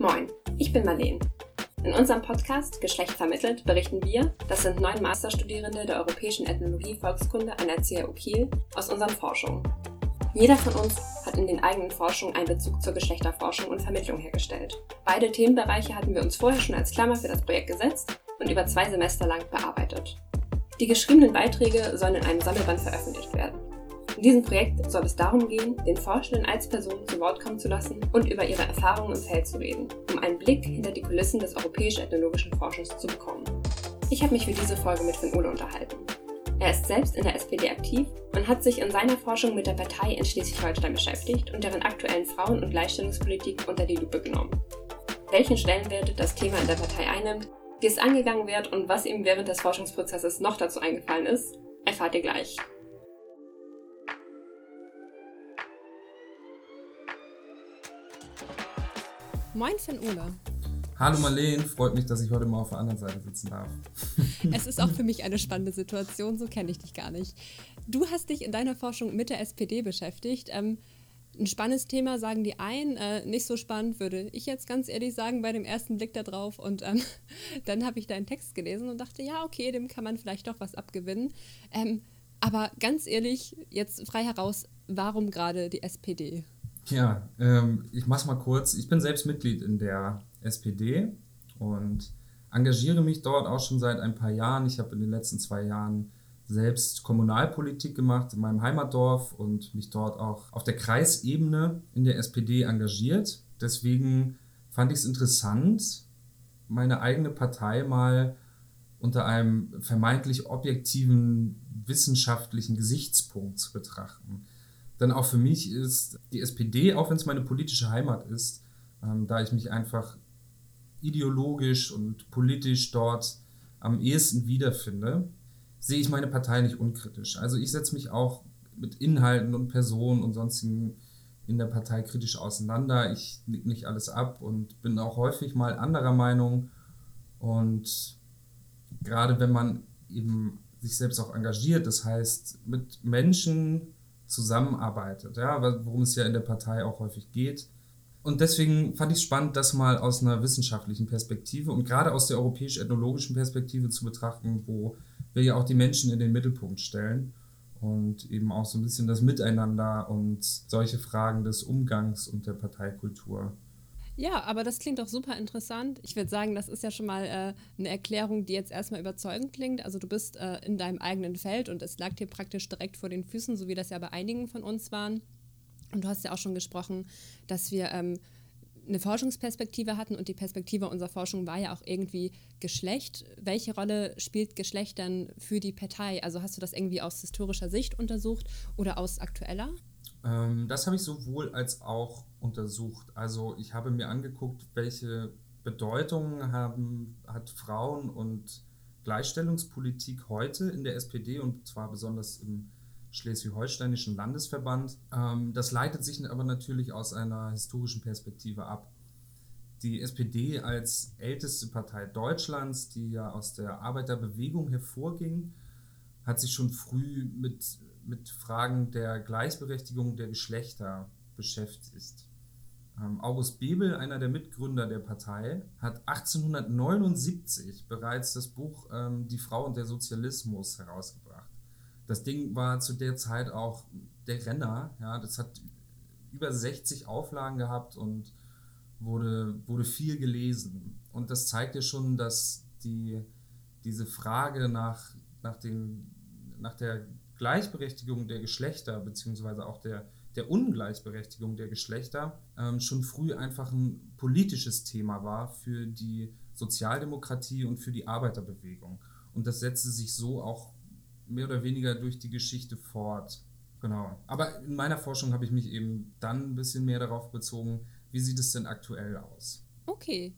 Moin, ich bin Marleen. In unserem Podcast Geschlecht vermittelt berichten wir, das sind neun Masterstudierende der Europäischen Ethnologie Volkskunde an der CAU Kiel, aus unseren Forschungen. Jeder von uns hat in den eigenen Forschungen einen Bezug zur Geschlechterforschung und Vermittlung hergestellt. Beide Themenbereiche hatten wir uns vorher schon als Klammer für das Projekt gesetzt und über zwei Semester lang bearbeitet. Die geschriebenen Beiträge sollen in einem Sammelband veröffentlicht werden. In diesem Projekt soll es darum gehen, den Forschenden als Person zu Wort kommen zu lassen und über ihre Erfahrungen im Feld zu reden, um einen Blick hinter die Kulissen des europäisch-ethnologischen Forschens zu bekommen. Ich habe mich für diese Folge mit Finn Ole unterhalten. Er ist selbst in der SPD aktiv und hat sich in seiner Forschung mit der Partei in Schleswig-Holstein beschäftigt und deren aktuellen Frauen- und Gleichstellungspolitik unter die Lupe genommen. Welchen Stellenwert das Thema in der Partei einnimmt, wie es angegangen wird und was ihm während des Forschungsprozesses noch dazu eingefallen ist, erfahrt ihr gleich. Moin, Finn Ole. Hallo Marleen, freut mich, dass ich heute mal auf der anderen Seite sitzen darf. Es ist auch für mich eine spannende Situation, so kenne ich dich gar nicht. Du hast dich in deiner Forschung mit der SPD beschäftigt. Ähm, ein spannendes Thema, sagen die einen. Äh, nicht so spannend, würde ich jetzt ganz ehrlich sagen, bei dem ersten Blick da drauf. Und ähm, dann habe ich deinen Text gelesen und dachte, ja, okay, dem kann man vielleicht doch was abgewinnen. Ähm, aber ganz ehrlich, jetzt frei heraus, warum gerade die SPD? Ja, ähm, ich mach's mal kurz. Ich bin selbst Mitglied in der SPD und engagiere mich dort auch schon seit ein paar Jahren. Ich habe in den letzten zwei Jahren selbst Kommunalpolitik gemacht in meinem Heimatdorf und mich dort auch auf der Kreisebene in der SPD engagiert. Deswegen fand ich es interessant, meine eigene Partei mal unter einem vermeintlich objektiven wissenschaftlichen Gesichtspunkt zu betrachten. Denn auch für mich ist die SPD, auch wenn es meine politische Heimat ist, ähm, da ich mich einfach ideologisch und politisch dort am ehesten wiederfinde, sehe ich meine Partei nicht unkritisch. Also ich setze mich auch mit Inhalten und Personen und sonstigen in der Partei kritisch auseinander. Ich nick nicht alles ab und bin auch häufig mal anderer Meinung. Und gerade wenn man eben sich selbst auch engagiert, das heißt mit Menschen zusammenarbeitet, ja, worum es ja in der Partei auch häufig geht. Und deswegen fand ich es spannend, das mal aus einer wissenschaftlichen Perspektive und gerade aus der europäisch-ethnologischen Perspektive zu betrachten, wo wir ja auch die Menschen in den Mittelpunkt stellen und eben auch so ein bisschen das Miteinander und solche Fragen des Umgangs und der Parteikultur ja, aber das klingt doch super interessant. Ich würde sagen, das ist ja schon mal äh, eine Erklärung, die jetzt erstmal überzeugend klingt. Also du bist äh, in deinem eigenen Feld und es lag dir praktisch direkt vor den Füßen, so wie das ja bei einigen von uns waren. Und du hast ja auch schon gesprochen, dass wir ähm, eine Forschungsperspektive hatten und die Perspektive unserer Forschung war ja auch irgendwie Geschlecht. Welche Rolle spielt Geschlecht dann für die Partei? Also hast du das irgendwie aus historischer Sicht untersucht oder aus aktueller? Ähm, das habe ich sowohl als auch untersucht. Also ich habe mir angeguckt, welche Bedeutung haben, hat Frauen- und Gleichstellungspolitik heute in der SPD und zwar besonders im Schleswig-Holsteinischen Landesverband. Ähm, das leitet sich aber natürlich aus einer historischen Perspektive ab. Die SPD als älteste Partei Deutschlands, die ja aus der Arbeiterbewegung hervorging, hat sich schon früh mit mit Fragen der Gleichberechtigung der Geschlechter beschäftigt. Ähm, August Bebel, einer der Mitgründer der Partei, hat 1879 bereits das Buch ähm, Die Frau und der Sozialismus herausgebracht. Das Ding war zu der Zeit auch der Renner. Ja, das hat über 60 Auflagen gehabt und wurde, wurde viel gelesen. Und das zeigt ja schon, dass die, diese Frage nach, nach, den, nach der Gleichberechtigung der Geschlechter, beziehungsweise auch der, der Ungleichberechtigung der Geschlechter, ähm, schon früh einfach ein politisches Thema war für die Sozialdemokratie und für die Arbeiterbewegung. Und das setzte sich so auch mehr oder weniger durch die Geschichte fort. Genau. Aber in meiner Forschung habe ich mich eben dann ein bisschen mehr darauf bezogen, wie sieht es denn aktuell aus? Okay.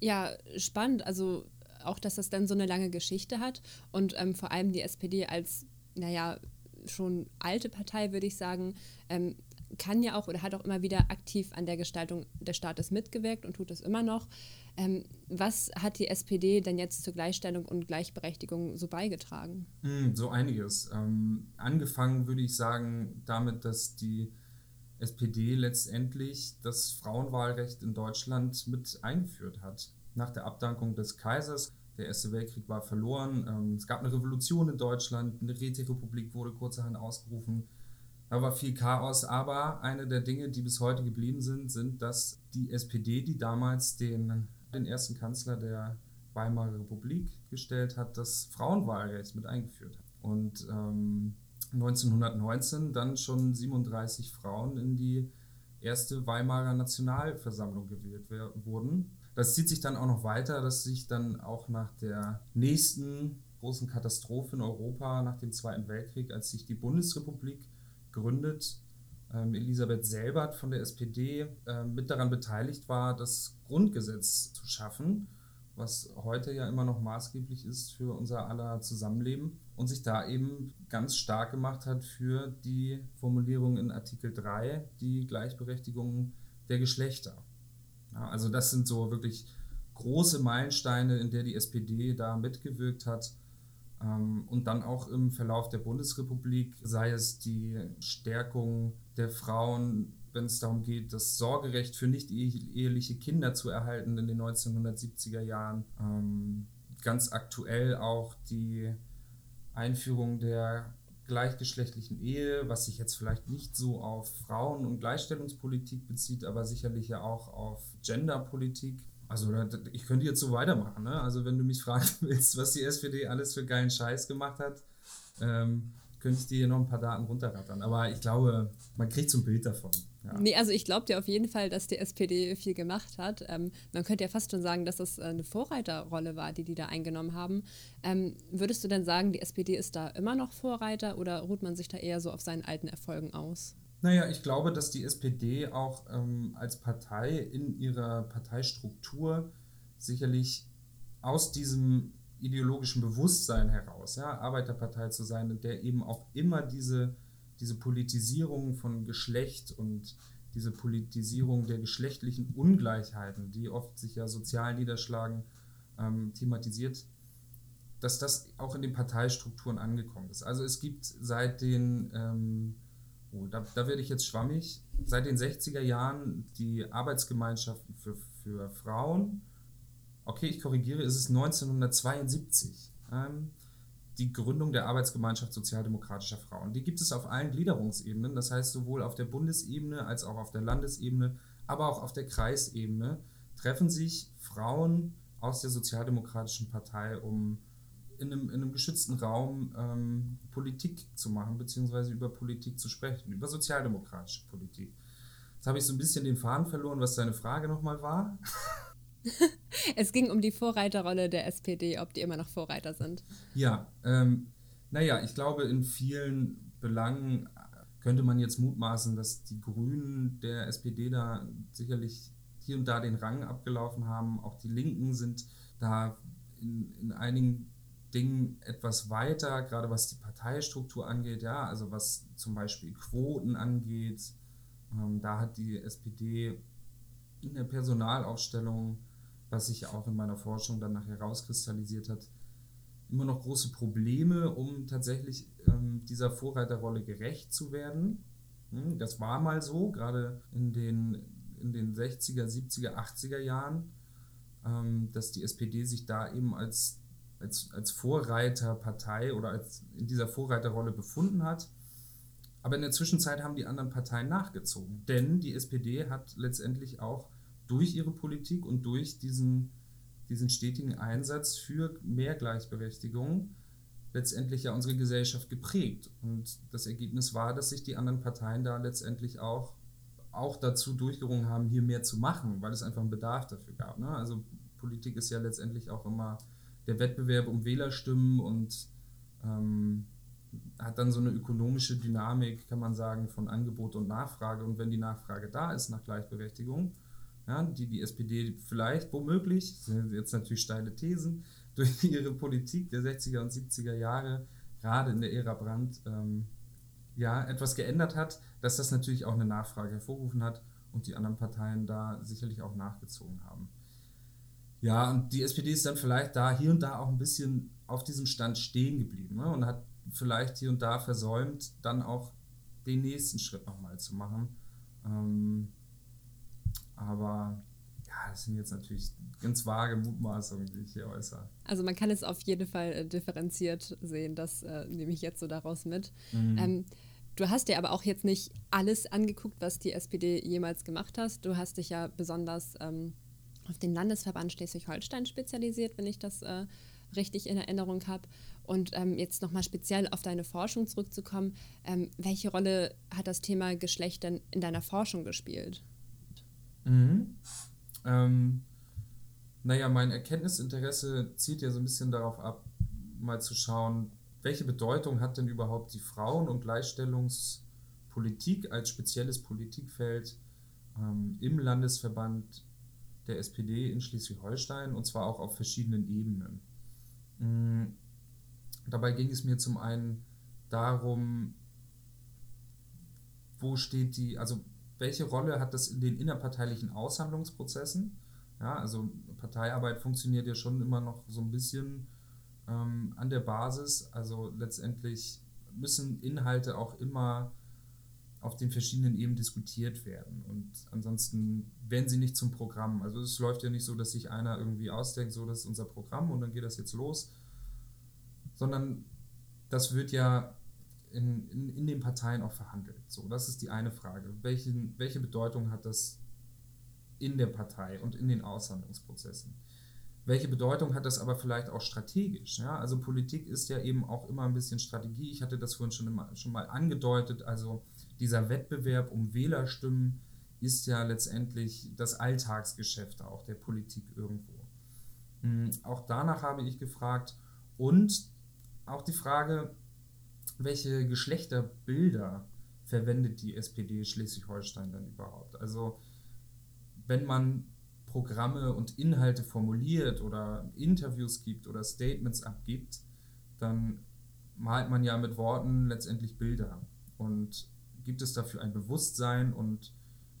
Ja, spannend. Also auch, dass das dann so eine lange Geschichte hat und ähm, vor allem die SPD als naja, schon alte Partei, würde ich sagen, ähm, kann ja auch oder hat auch immer wieder aktiv an der Gestaltung des Staates mitgewirkt und tut es immer noch. Ähm, was hat die SPD denn jetzt zur Gleichstellung und Gleichberechtigung so beigetragen? Hm, so einiges. Ähm, angefangen würde ich sagen damit, dass die SPD letztendlich das Frauenwahlrecht in Deutschland mit eingeführt hat. Nach der Abdankung des Kaisers, der Erste Weltkrieg war verloren, ähm, es gab eine Revolution in Deutschland, eine Räterepublik wurde kurzerhand ausgerufen, da war viel Chaos, aber eine der Dinge, die bis heute geblieben sind, sind, dass die SPD, die damals den, den ersten Kanzler der Weimarer Republik gestellt hat, das Frauenwahlrecht mit eingeführt hat. Und ähm, 1919 dann schon 37 Frauen in die erste Weimarer Nationalversammlung gewählt wurden. Das zieht sich dann auch noch weiter, dass sich dann auch nach der nächsten großen Katastrophe in Europa, nach dem Zweiten Weltkrieg, als sich die Bundesrepublik gründet, ähm, Elisabeth Selbert von der SPD äh, mit daran beteiligt war, das Grundgesetz zu schaffen was heute ja immer noch maßgeblich ist für unser aller Zusammenleben und sich da eben ganz stark gemacht hat für die Formulierung in Artikel 3, die Gleichberechtigung der Geschlechter. Ja, also das sind so wirklich große Meilensteine, in der die SPD da mitgewirkt hat. Ähm, und dann auch im Verlauf der Bundesrepublik, sei es die Stärkung der Frauen wenn es darum geht, das Sorgerecht für nicht eheliche Kinder zu erhalten in den 1970er Jahren. Ähm, ganz aktuell auch die Einführung der gleichgeschlechtlichen Ehe, was sich jetzt vielleicht nicht so auf Frauen- und Gleichstellungspolitik bezieht, aber sicherlich ja auch auf Genderpolitik. Also ich könnte jetzt so weitermachen. Ne? Also wenn du mich fragen willst, was die SPD alles für geilen Scheiß gemacht hat, ähm, könnte ich dir hier noch ein paar Daten runterrattern. Aber ich glaube, man kriegt so ein Bild davon. Ja. Nee, also ich glaube dir auf jeden Fall, dass die SPD viel gemacht hat. Ähm, man könnte ja fast schon sagen, dass das eine Vorreiterrolle war, die die da eingenommen haben. Ähm, würdest du denn sagen, die SPD ist da immer noch Vorreiter oder ruht man sich da eher so auf seinen alten Erfolgen aus? Naja, ich glaube, dass die SPD auch ähm, als Partei in ihrer Parteistruktur sicherlich aus diesem ideologischen Bewusstsein heraus, ja, Arbeiterpartei zu sein, in der eben auch immer diese diese Politisierung von Geschlecht und diese Politisierung der geschlechtlichen Ungleichheiten, die oft sich ja sozial niederschlagen, ähm, thematisiert, dass das auch in den Parteistrukturen angekommen ist. Also es gibt seit den, ähm, oh, da, da werde ich jetzt schwammig, seit den 60er Jahren die Arbeitsgemeinschaften für, für Frauen, okay, ich korrigiere, ist es 1972. Ähm, die Gründung der Arbeitsgemeinschaft sozialdemokratischer Frauen. Die gibt es auf allen Gliederungsebenen, das heißt sowohl auf der Bundesebene als auch auf der Landesebene, aber auch auf der Kreisebene treffen sich Frauen aus der Sozialdemokratischen Partei, um in einem, in einem geschützten Raum ähm, Politik zu machen, beziehungsweise über Politik zu sprechen, über sozialdemokratische Politik. Jetzt habe ich so ein bisschen den Faden verloren, was deine Frage nochmal war. es ging um die Vorreiterrolle der SPD, ob die immer noch Vorreiter sind. Ja, ähm, naja, ich glaube, in vielen Belangen könnte man jetzt mutmaßen, dass die Grünen der SPD da sicherlich hier und da den Rang abgelaufen haben. Auch die Linken sind da in, in einigen Dingen etwas weiter, gerade was die Parteistruktur angeht, ja, also was zum Beispiel Quoten angeht. Ähm, da hat die SPD in der Personalaufstellung was sich auch in meiner Forschung dann nachher rauskristallisiert hat, immer noch große Probleme, um tatsächlich ähm, dieser Vorreiterrolle gerecht zu werden. Hm, das war mal so, gerade in den, in den 60er, 70er, 80er Jahren, ähm, dass die SPD sich da eben als, als, als Vorreiterpartei oder als in dieser Vorreiterrolle befunden hat. Aber in der Zwischenzeit haben die anderen Parteien nachgezogen, denn die SPD hat letztendlich auch durch ihre Politik und durch diesen, diesen stetigen Einsatz für mehr Gleichberechtigung letztendlich ja unsere Gesellschaft geprägt. Und das Ergebnis war, dass sich die anderen Parteien da letztendlich auch, auch dazu durchgerungen haben, hier mehr zu machen, weil es einfach einen Bedarf dafür gab. Ne? Also Politik ist ja letztendlich auch immer der Wettbewerb um Wählerstimmen und ähm, hat dann so eine ökonomische Dynamik, kann man sagen, von Angebot und Nachfrage. Und wenn die Nachfrage da ist nach Gleichberechtigung, ja, die die SPD vielleicht, womöglich, das sind jetzt natürlich steile Thesen, durch ihre Politik der 60er und 70er Jahre, gerade in der Ära Brandt, ähm, ja, etwas geändert hat, dass das natürlich auch eine Nachfrage hervorgerufen hat und die anderen Parteien da sicherlich auch nachgezogen haben. Ja, und die SPD ist dann vielleicht da hier und da auch ein bisschen auf diesem Stand stehen geblieben ne? und hat vielleicht hier und da versäumt, dann auch den nächsten Schritt nochmal zu machen Ähm, aber ja, das sind jetzt natürlich ganz vage Mutmaßungen, die ich hier äußere. Also man kann es auf jeden Fall äh, differenziert sehen, das äh, nehme ich jetzt so daraus mit. Mhm. Ähm, du hast dir aber auch jetzt nicht alles angeguckt, was die SPD jemals gemacht hast. Du hast dich ja besonders ähm, auf den Landesverband Schleswig-Holstein spezialisiert, wenn ich das äh, richtig in Erinnerung habe. Und ähm, jetzt nochmal speziell auf deine Forschung zurückzukommen, ähm, welche Rolle hat das Thema Geschlecht denn in deiner Forschung gespielt? Mhm. Ähm, naja, mein Erkenntnisinteresse zielt ja so ein bisschen darauf ab, mal zu schauen, welche Bedeutung hat denn überhaupt die Frauen- und Gleichstellungspolitik als spezielles Politikfeld ähm, im Landesverband der SPD in Schleswig-Holstein und zwar auch auf verschiedenen Ebenen. Mhm. Dabei ging es mir zum einen darum, wo steht die, also welche Rolle hat das in den innerparteilichen Aushandlungsprozessen? Ja, also Parteiarbeit funktioniert ja schon immer noch so ein bisschen ähm, an der Basis. Also letztendlich müssen Inhalte auch immer auf den verschiedenen Ebenen diskutiert werden. Und ansonsten werden sie nicht zum Programm. Also es läuft ja nicht so, dass sich einer irgendwie ausdenkt, so das ist unser Programm und dann geht das jetzt los, sondern das wird ja in, in, in den Parteien auch verhandelt. So, das ist die eine Frage. Welchen, welche Bedeutung hat das in der Partei und in den Aushandlungsprozessen? Welche Bedeutung hat das aber vielleicht auch strategisch? Ja? Also Politik ist ja eben auch immer ein bisschen Strategie. Ich hatte das vorhin schon, immer, schon mal angedeutet. Also dieser Wettbewerb um Wählerstimmen ist ja letztendlich das Alltagsgeschäft auch der Politik irgendwo. Hm, auch danach habe ich gefragt und auch die Frage, welche Geschlechterbilder verwendet die SPD Schleswig-Holstein dann überhaupt? Also wenn man Programme und Inhalte formuliert oder Interviews gibt oder Statements abgibt, dann malt man ja mit Worten letztendlich Bilder. Und gibt es dafür ein Bewusstsein und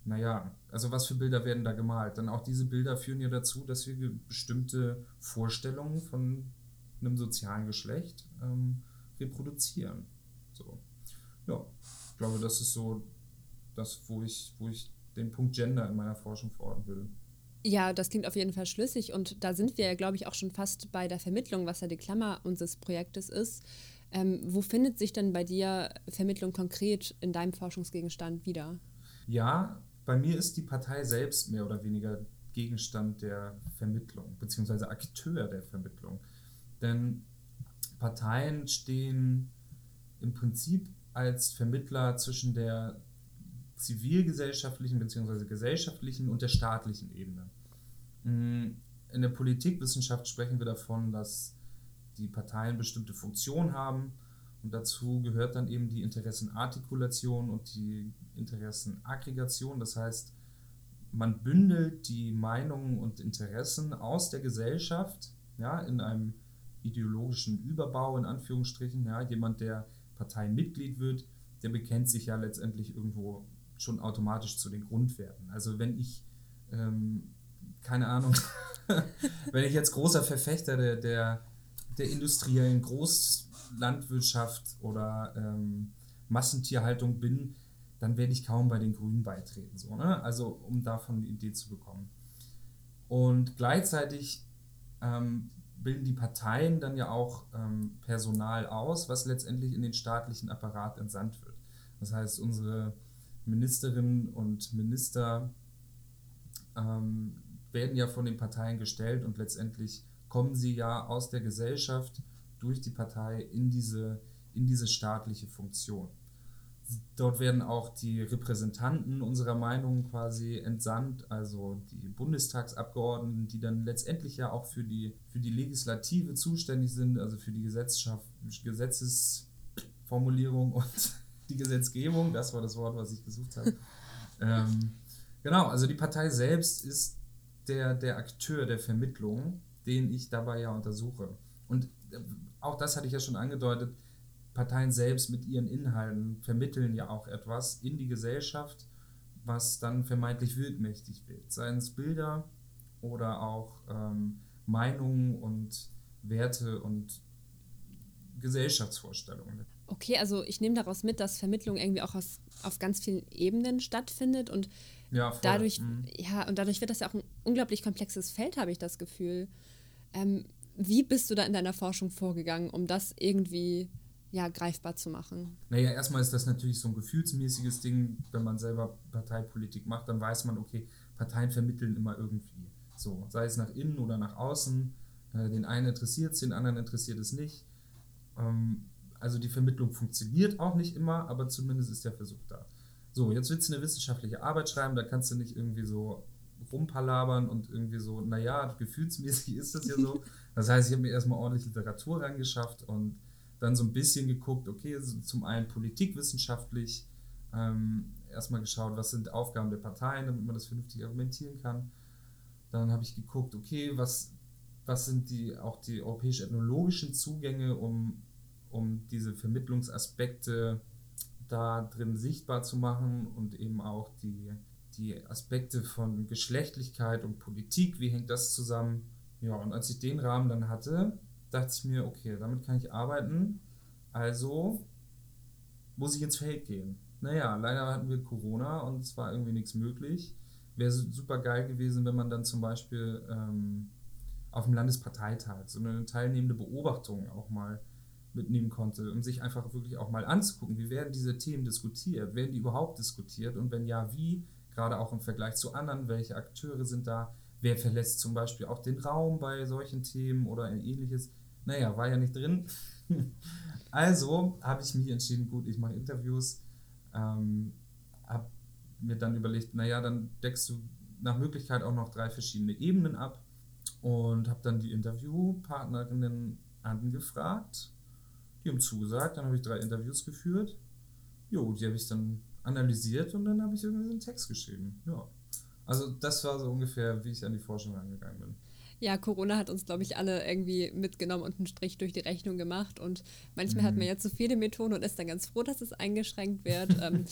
naja, also was für Bilder werden da gemalt? Dann auch diese Bilder führen ja dazu, dass wir bestimmte Vorstellungen von einem sozialen Geschlecht ähm, reproduzieren. So. Ja, ich glaube, das ist so das, wo ich, wo ich den Punkt Gender in meiner Forschung verorten würde. Ja, das klingt auf jeden Fall schlüssig und da sind wir ja, glaube ich, auch schon fast bei der Vermittlung, was ja die Klammer unseres Projektes ist. Ähm, wo findet sich denn bei dir Vermittlung konkret in deinem Forschungsgegenstand wieder? Ja, bei mir ist die Partei selbst mehr oder weniger Gegenstand der Vermittlung, beziehungsweise Akteur der Vermittlung. Denn Parteien stehen im Prinzip als Vermittler zwischen der zivilgesellschaftlichen bzw. gesellschaftlichen und der staatlichen Ebene. Mm, in der Politikwissenschaft sprechen wir davon, dass die Parteien bestimmte Funktionen haben und dazu gehört dann eben die Interessenartikulation und die Interessenaggregation. Das heißt, man bündelt die Meinungen und Interessen aus der Gesellschaft ja, in einem ideologischen Überbau, in Anführungsstrichen. Ja, jemand, der Parteimitglied wird, der bekennt sich ja letztendlich irgendwo schon automatisch zu den Grundwerten. Also wenn ich, ähm, keine Ahnung, wenn ich jetzt großer Verfechter der, der, der industriellen Großlandwirtschaft oder ähm, Massentierhaltung bin, dann werde ich kaum bei den Grünen beitreten. So, ne? Also um davon eine Idee zu bekommen. Und gleichzeitig ähm, bilden die Parteien dann ja auch ähm, Personal aus, was letztendlich in den staatlichen Apparat entsandt wird. Das heißt, unsere Ministerinnen und Minister ähm, werden ja von den Parteien gestellt und letztendlich kommen sie ja aus der Gesellschaft durch die Partei in diese, in diese staatliche Funktion. Dort werden auch die Repräsentanten unserer Meinung quasi entsandt, also die Bundestagsabgeordneten, die dann letztendlich ja auch für die, für die Legislative zuständig sind, also für die Gesetzesformulierung und die Gesetzgebung. Das war das Wort, was ich gesucht habe. ähm, genau, also die Partei selbst ist der, der Akteur der Vermittlung, den ich dabei ja untersuche. Und äh, auch das hatte ich ja schon angedeutet Parteien selbst mit ihren Inhalten vermitteln ja auch etwas in die Gesellschaft, was dann vermeintlich wirkmächtig wird. Seien es Bilder oder auch ähm, Meinungen und Werte und Gesellschaftsvorstellungen. Okay, also ich nehme daraus mit, dass Vermittlung irgendwie auch aus, auf ganz vielen Ebenen stattfindet und ja, dadurch, mhm. ja, und dadurch wird das ja auch ein unglaublich komplexes Feld, habe ich das Gefühl. Ähm, wie bist du da in deiner Forschung vorgegangen, um das irgendwie ja, greifbar zu machen? Naja, erstmal ist das natürlich so ein gefühlsmäßiges Ding. Wenn man selber Parteipolitik macht, dann weiß man, okay, Parteien vermitteln immer irgendwie. So, sei es nach innen oder nach außen. Äh, den einen interessiert es, den anderen interessiert es nicht. Ähm, also die Vermittlung funktioniert auch nicht immer, aber zumindest ist der Versuch da. So, jetzt willst du eine wissenschaftliche Arbeit schreiben, da kannst du nicht irgendwie so rumpalabern und irgendwie so, naja, gefühlsmäßig ist das ja so. Das heißt, ich habe mir erstmal ordentlich Literatur rangeschafft und dann so ein bisschen geguckt, okay, zum einen politikwissenschaftlich, ähm, erstmal geschaut, was sind Aufgaben der Parteien, damit man das vernünftig argumentieren kann. Dann habe ich geguckt, okay, was, was sind die auch die europäisch-ethnologischen Zugänge, um um diese Vermittlungsaspekte da drin sichtbar zu machen und eben auch die, die Aspekte von Geschlechtlichkeit und Politik, wie hängt das zusammen? Ja, und als ich den Rahmen dann hatte, dachte ich mir, okay, damit kann ich arbeiten, also muss ich ins Feld gehen. Naja, leider hatten wir Corona und es war irgendwie nichts möglich. Wäre super geil gewesen, wenn man dann zum Beispiel ähm, auf dem Landesparteitag so eine teilnehmende Beobachtung auch mal mitnehmen konnte, um sich einfach wirklich auch mal anzugucken, wie werden diese Themen diskutiert, werden die überhaupt diskutiert und wenn ja, wie, gerade auch im Vergleich zu anderen, welche Akteure sind da, wer verlässt zum Beispiel auch den Raum bei solchen Themen oder ähnliches. Naja, war ja nicht drin. also habe ich mich entschieden, gut, ich mache Interviews, ähm, habe mir dann überlegt, naja, dann deckst du nach Möglichkeit auch noch drei verschiedene Ebenen ab und habe dann die Interviewpartnerinnen angefragt die haben zugesagt, dann habe ich drei Interviews geführt. Jo, die habe ich dann analysiert und dann habe ich irgendwie einen Text geschrieben. Ja. Also das war so ungefähr, wie ich an die Forschung rangegangen bin. Ja, Corona hat uns, glaube ich, alle irgendwie mitgenommen und einen Strich durch die Rechnung gemacht. Und manchmal mhm. hat man jetzt so viele Methoden und ist dann ganz froh, dass es eingeschränkt wird. ähm,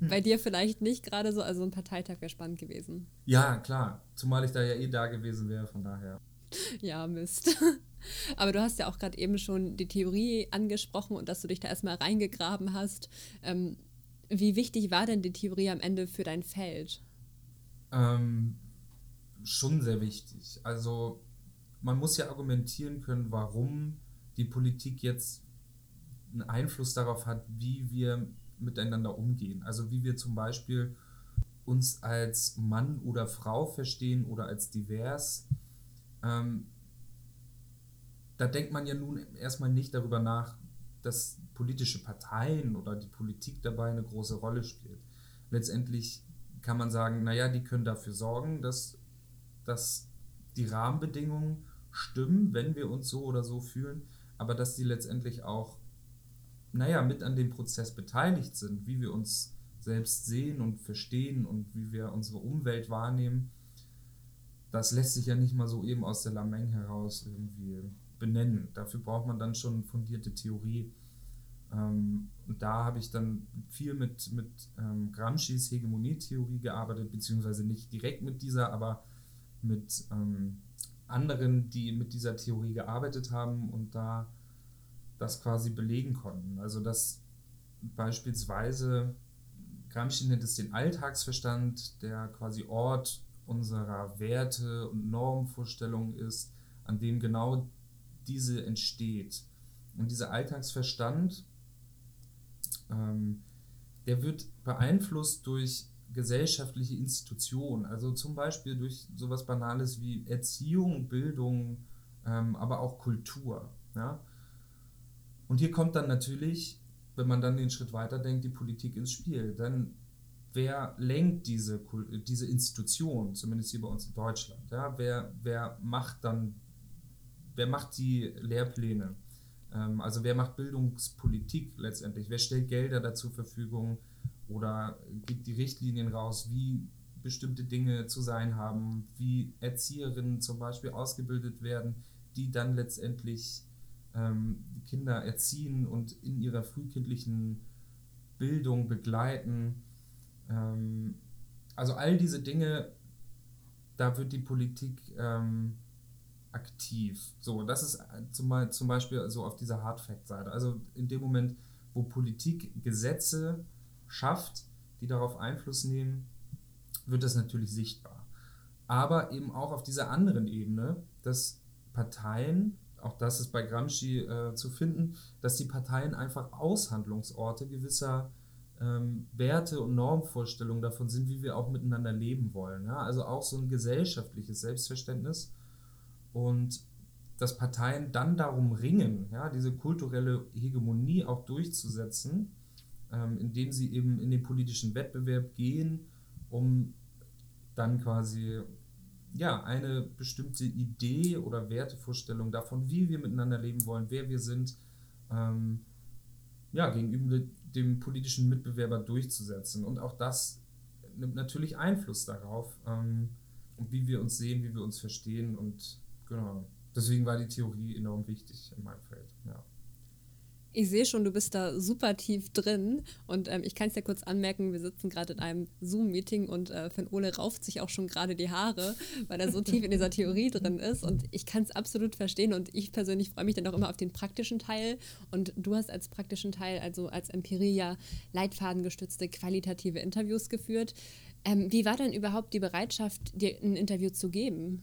bei dir vielleicht nicht gerade so, also ein Parteitag wäre spannend gewesen. Ja, klar. Zumal ich da ja eh da gewesen wäre, von daher. Ja, Mist. Aber du hast ja auch gerade eben schon die Theorie angesprochen und dass du dich da erstmal reingegraben hast. Ähm, wie wichtig war denn die Theorie am Ende für dein Feld? Ähm, schon sehr wichtig. Also man muss ja argumentieren können, warum die Politik jetzt einen Einfluss darauf hat, wie wir miteinander umgehen. Also wie wir zum Beispiel uns als Mann oder Frau verstehen oder als divers. Ähm, da denkt man ja nun erstmal nicht darüber nach, dass politische Parteien oder die Politik dabei eine große Rolle spielt. Letztendlich kann man sagen, naja, die können dafür sorgen, dass, dass die Rahmenbedingungen stimmen, wenn wir uns so oder so fühlen, aber dass die letztendlich auch, naja, mit an dem Prozess beteiligt sind, wie wir uns selbst sehen und verstehen und wie wir unsere Umwelt wahrnehmen. Das lässt sich ja nicht mal so eben aus der Lameng heraus irgendwie benennen. Dafür braucht man dann schon fundierte Theorie. Ähm, und da habe ich dann viel mit, mit ähm, Gramsci's Hegemonietheorie gearbeitet, beziehungsweise nicht direkt mit dieser, aber mit ähm, anderen, die mit dieser Theorie gearbeitet haben und da das quasi belegen konnten. Also dass beispielsweise Gramsci nennt es den Alltagsverstand, der quasi Ort unserer Werte und Normvorstellungen ist, an dem genau diese entsteht. Und dieser Alltagsverstand, ähm, der wird beeinflusst durch gesellschaftliche Institutionen, also zum Beispiel durch sowas Banales wie Erziehung, Bildung, ähm, aber auch Kultur. Ja? Und hier kommt dann natürlich, wenn man dann den Schritt weiter denkt, die Politik ins Spiel. Dann wer lenkt diese, diese Institution, zumindest hier bei uns in Deutschland? Ja? Wer, wer macht dann wer macht die Lehrpläne? Ähm, also wer macht Bildungspolitik letztendlich? Wer stellt Gelder dazu zur Verfügung oder gibt die Richtlinien raus, wie bestimmte Dinge zu sein haben, wie Erzieherinnen zum Beispiel ausgebildet werden, die dann letztendlich ähm, Kinder erziehen und in ihrer frühkindlichen Bildung begleiten. Ähm, also all diese Dinge, da wird die Politik ähm, aktiv. So, das ist zum, zum Beispiel so auf dieser Hard Fact Seite. Also in dem Moment, wo Politik Gesetze schafft, die darauf Einfluss nehmen, wird das natürlich sichtbar. Aber eben auch auf dieser anderen Ebene, dass Parteien, auch das ist bei Gramsci äh, zu finden, dass die Parteien einfach Aushandlungsorte gewisser ähm, Werte und Normvorstellungen davon sind, wie wir auch miteinander leben wollen. Ja? Also auch so ein gesellschaftliches Selbstverständnis und dass Parteien dann darum ringen, ja, diese kulturelle Hegemonie auch durchzusetzen, ähm, indem sie eben in den politischen Wettbewerb gehen, um dann quasi ja, eine bestimmte Idee oder Wertevorstellung davon, wie wir miteinander leben wollen, wer wir sind, ähm, ja, gegenüber dem politischen Mitbewerber durchzusetzen. Und auch das nimmt natürlich Einfluss darauf, ähm, wie wir uns sehen, wie wir uns verstehen. Und genau, deswegen war die Theorie enorm wichtig in meinem Feld. Ja. Ich sehe schon, du bist da super tief drin und ähm, ich kann es ja kurz anmerken, wir sitzen gerade in einem Zoom-Meeting und äh, Van Ole rauft sich auch schon gerade die Haare, weil er so tief in dieser Theorie drin ist und ich kann es absolut verstehen und ich persönlich freue mich dann auch immer auf den praktischen Teil und du hast als praktischen Teil, also als Empirie ja leitfadengestützte qualitative Interviews geführt. Ähm, wie war denn überhaupt die Bereitschaft, dir ein Interview zu geben?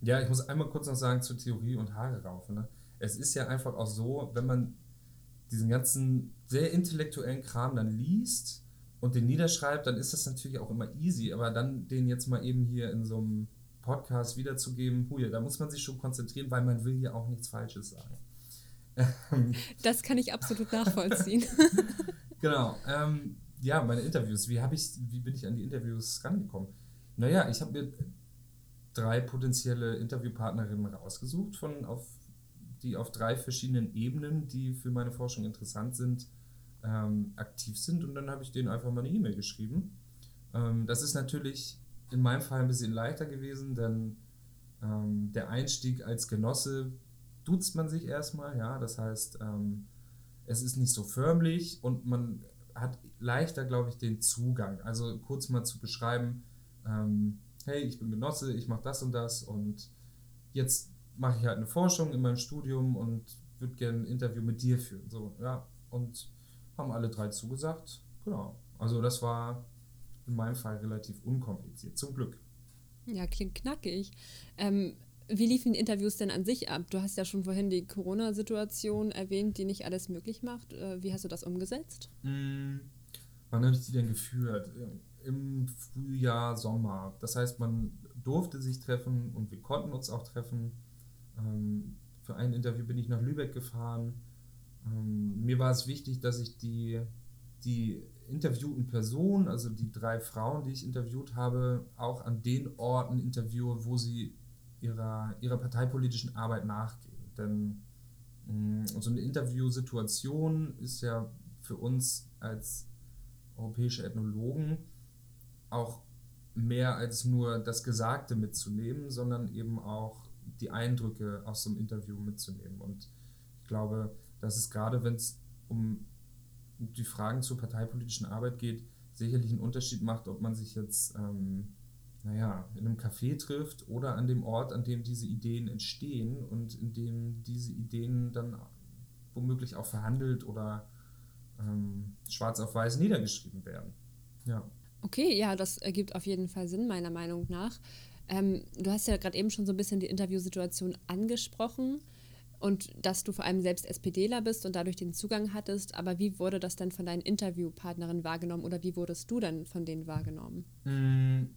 Ja, ich muss einmal kurz noch sagen zu Theorie und Haare raufen. Ne? Es ist ja einfach auch so, wenn man diesen ganzen sehr intellektuellen Kram dann liest und den niederschreibt, dann ist das natürlich auch immer easy. Aber dann den jetzt mal eben hier in so einem Podcast wiederzugeben, hui, da muss man sich schon konzentrieren, weil man will hier auch nichts Falsches sagen. Das kann ich absolut nachvollziehen. genau. Ähm, ja, meine Interviews. Wie, ich, wie bin ich an die Interviews rangekommen? Naja, ich habe mir drei potenzielle Interviewpartnerinnen rausgesucht von auf die auf drei verschiedenen Ebenen, die für meine Forschung interessant sind, ähm, aktiv sind. Und dann habe ich denen einfach mal eine E-Mail geschrieben. Ähm, das ist natürlich in meinem Fall ein bisschen leichter gewesen, denn ähm, der Einstieg als Genosse duzt man sich erstmal, ja, das heißt, ähm, es ist nicht so förmlich und man hat leichter, glaube ich, den Zugang. Also kurz mal zu beschreiben, ähm, hey, ich bin Genosse, ich mache das und das und jetzt mache ich halt eine Forschung in meinem Studium und würde gerne ein Interview mit dir führen. So, ja. Und haben alle drei zugesagt. Genau. Also das war in meinem Fall relativ unkompliziert, zum Glück. Ja, klingt knackig. Ähm, wie liefen die Interviews denn an sich ab? Du hast ja schon vorhin die Corona-Situation erwähnt, die nicht alles möglich macht. Äh, wie hast du das umgesetzt? Mm, wann habe ich die denn geführt? Im Frühjahr, Sommer. Das heißt, man durfte sich treffen und wir konnten uns auch treffen. Ähm, für ein Interview bin ich nach Lübeck gefahren. Ähm, mir war es wichtig, dass ich die, die interviewten Personen, also die drei Frauen, die ich interviewt habe, auch an den Orten interviewe, wo sie ihrer, ihrer parteipolitischen Arbeit nachgehen. Denn mh, so eine Interviewsituation ist ja für uns als europäische Ethnologen auch mehr als nur das Gesagte mitzunehmen, sondern eben auch die Eindrücke aus so einem Interview mitzunehmen. Und ich glaube, dass es gerade, wenn es um die Fragen zur parteipolitischen Arbeit geht, sicherlich einen Unterschied macht, ob man sich jetzt, ähm, naja, in einem Café trifft oder an dem Ort, an dem diese Ideen entstehen und in dem diese Ideen dann womöglich auch verhandelt oder ähm, schwarz auf weiß niedergeschrieben werden. Ja. Okay, ja, das ergibt auf jeden Fall Sinn, meiner Meinung nach. Ähm, du hast ja gerade eben schon so ein bisschen die Interviewsituation angesprochen und dass du vor allem selbst SPDler bist und dadurch den Zugang hattest. Aber wie wurde das denn von deinen Interviewpartnerinnen wahrgenommen oder wie wurdest du dann von denen wahrgenommen? Mm,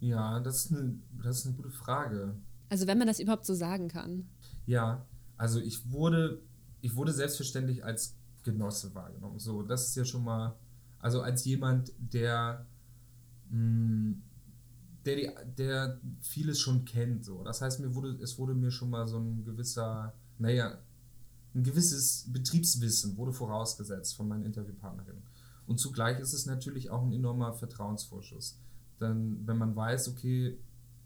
ja, das ist, eine, das ist eine gute Frage. Also wenn man das überhaupt so sagen kann. Ja, also ich wurde, ich wurde selbstverständlich als Genosse wahrgenommen. So, das ist ja schon mal, also als jemand, der mh, mm, der, der vieles schon kennt. So. Das heißt, mir wurde, es wurde mir schon mal so ein gewisser, naja, ein gewisses Betriebswissen wurde vorausgesetzt von meinen Interviewpartnerinnen. Und zugleich ist es natürlich auch ein enormer Vertrauensvorschuss. Denn wenn man weiß, okay,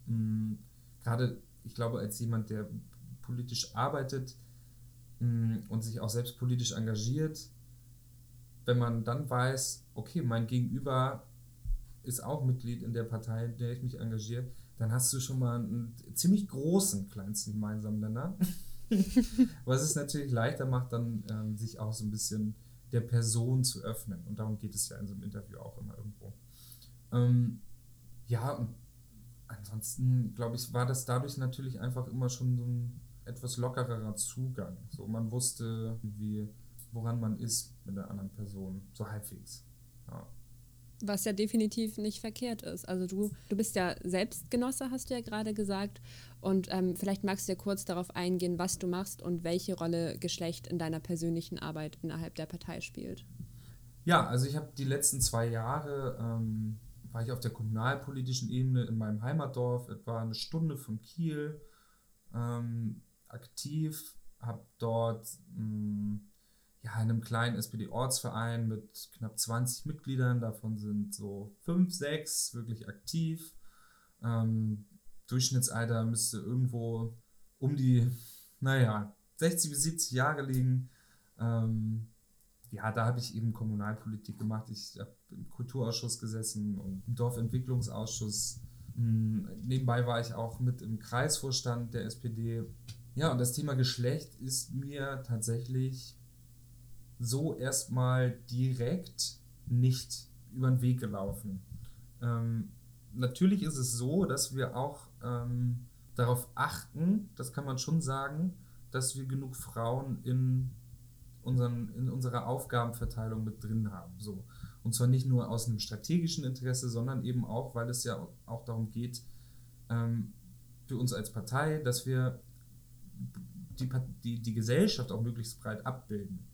mh, gerade, ich glaube, als jemand, der politisch arbeitet mh, und sich auch selbst politisch engagiert, wenn man dann weiß, okay, mein Gegenüber ist auch Mitglied in der Partei, in der ich mich engagiere, dann hast du schon mal einen ziemlich großen kleinsten gemeinsamen Nenner. Was es natürlich leichter macht, dann ähm, sich auch so ein bisschen der Person zu öffnen. Und darum geht es ja in so einem Interview auch immer irgendwo. Ähm, ja, und ansonsten, glaube ich, war das dadurch natürlich einfach immer schon so ein etwas lockerer Zugang. So, man wusste, wie, woran man ist mit der anderen Person, so halbwegs. Was ja definitiv nicht verkehrt ist. Also du, du bist ja Selbstgenosse, hast du ja gerade gesagt. Und ähm, vielleicht magst du ja kurz darauf eingehen, was du machst und welche Rolle Geschlecht in deiner persönlichen Arbeit innerhalb der Partei spielt. Ja, also ich habe die letzten zwei Jahre ähm, war ich auf der kommunalpolitischen Ebene in meinem Heimatdorf, etwa eine Stunde von Kiel, ähm, aktiv, habe dort mh, hm, ja, in einem kleinen SPD-Ortsverein mit knapp 20 Mitgliedern, davon sind so fünf, sechs wirklich aktiv. Ähm, Durchschnittsalter müsste irgendwo um die, naja, 60 bis 70 Jahre liegen. Ähm, ja, da habe ich eben Kommunalpolitik gemacht. Ich habe im Kulturausschuss gesessen und im Dorfentwicklungsausschuss. Hm, nebenbei war ich auch mit im Kreisvorstand der SPD. Ja, und das Thema Geschlecht ist mir tatsächlich so erstmal direkt nicht über den Weg gelaufen. Ähm, natürlich ist es so, dass wir auch ähm, darauf achten, das kann man schon sagen, dass wir genug Frauen in, unseren, in unserer Aufgabenverteilung mit drin haben. So. Und zwar nicht nur aus einem strategischen Interesse, sondern eben auch, weil es ja auch darum geht, ähm, für uns als Partei, dass wir die, die, die Gesellschaft auch möglichst breit abbilden.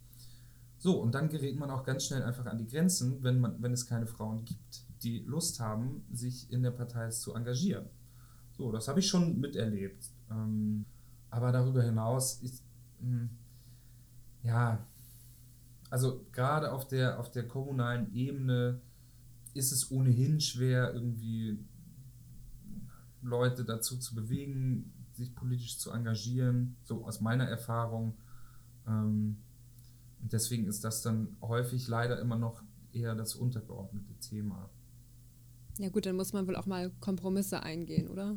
So, und dann gerät man auch ganz schnell einfach an die Grenzen, wenn, man, wenn es keine Frauen gibt, die Lust haben, sich in der Partei zu engagieren. So, das habe ich schon miterlebt. Ähm, aber darüber hinaus ist, mh, hm, ja, also gerade auf der, auf der kommunalen Ebene ist es ohnehin schwer, irgendwie Leute dazu zu bewegen, sich politisch zu engagieren, so aus meiner Erfahrung. Ähm, deswegen ist das dann häufig leider immer noch eher das untergeordnete Thema. Ja gut, dann muss man wohl auch mal Kompromisse eingehen, oder?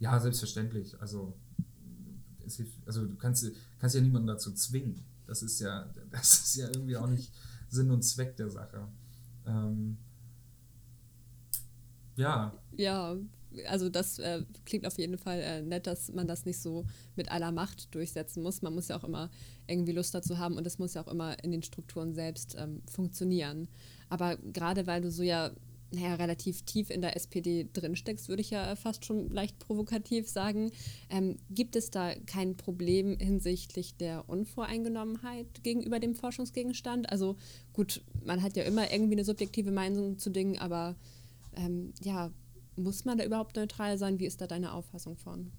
Ja, selbstverständlich. Also, also du kannst, kannst ja niemanden dazu zwingen. Das ist ja, das ist ja irgendwie auch nicht Sinn und Zweck der Sache. Ähm, ja. Ja, also das äh, klingt auf jeden Fall äh, nett, dass man das nicht so mit aller Macht durchsetzen muss. Man muss ja auch immer irgendwie Lust dazu haben und es muss ja auch immer in den Strukturen selbst ähm, funktionieren. Aber gerade weil du so ja naja, relativ tief in der SPD drinsteckst, würde ich ja fast schon leicht provokativ sagen. Ähm, gibt es da kein Problem hinsichtlich der Unvoreingenommenheit gegenüber dem Forschungsgegenstand? Also gut, man hat ja immer irgendwie eine subjektive Meinung zu Dingen, aber ähm, ja, muss man da überhaupt neutral sein? Wie ist da deine Auffassung von?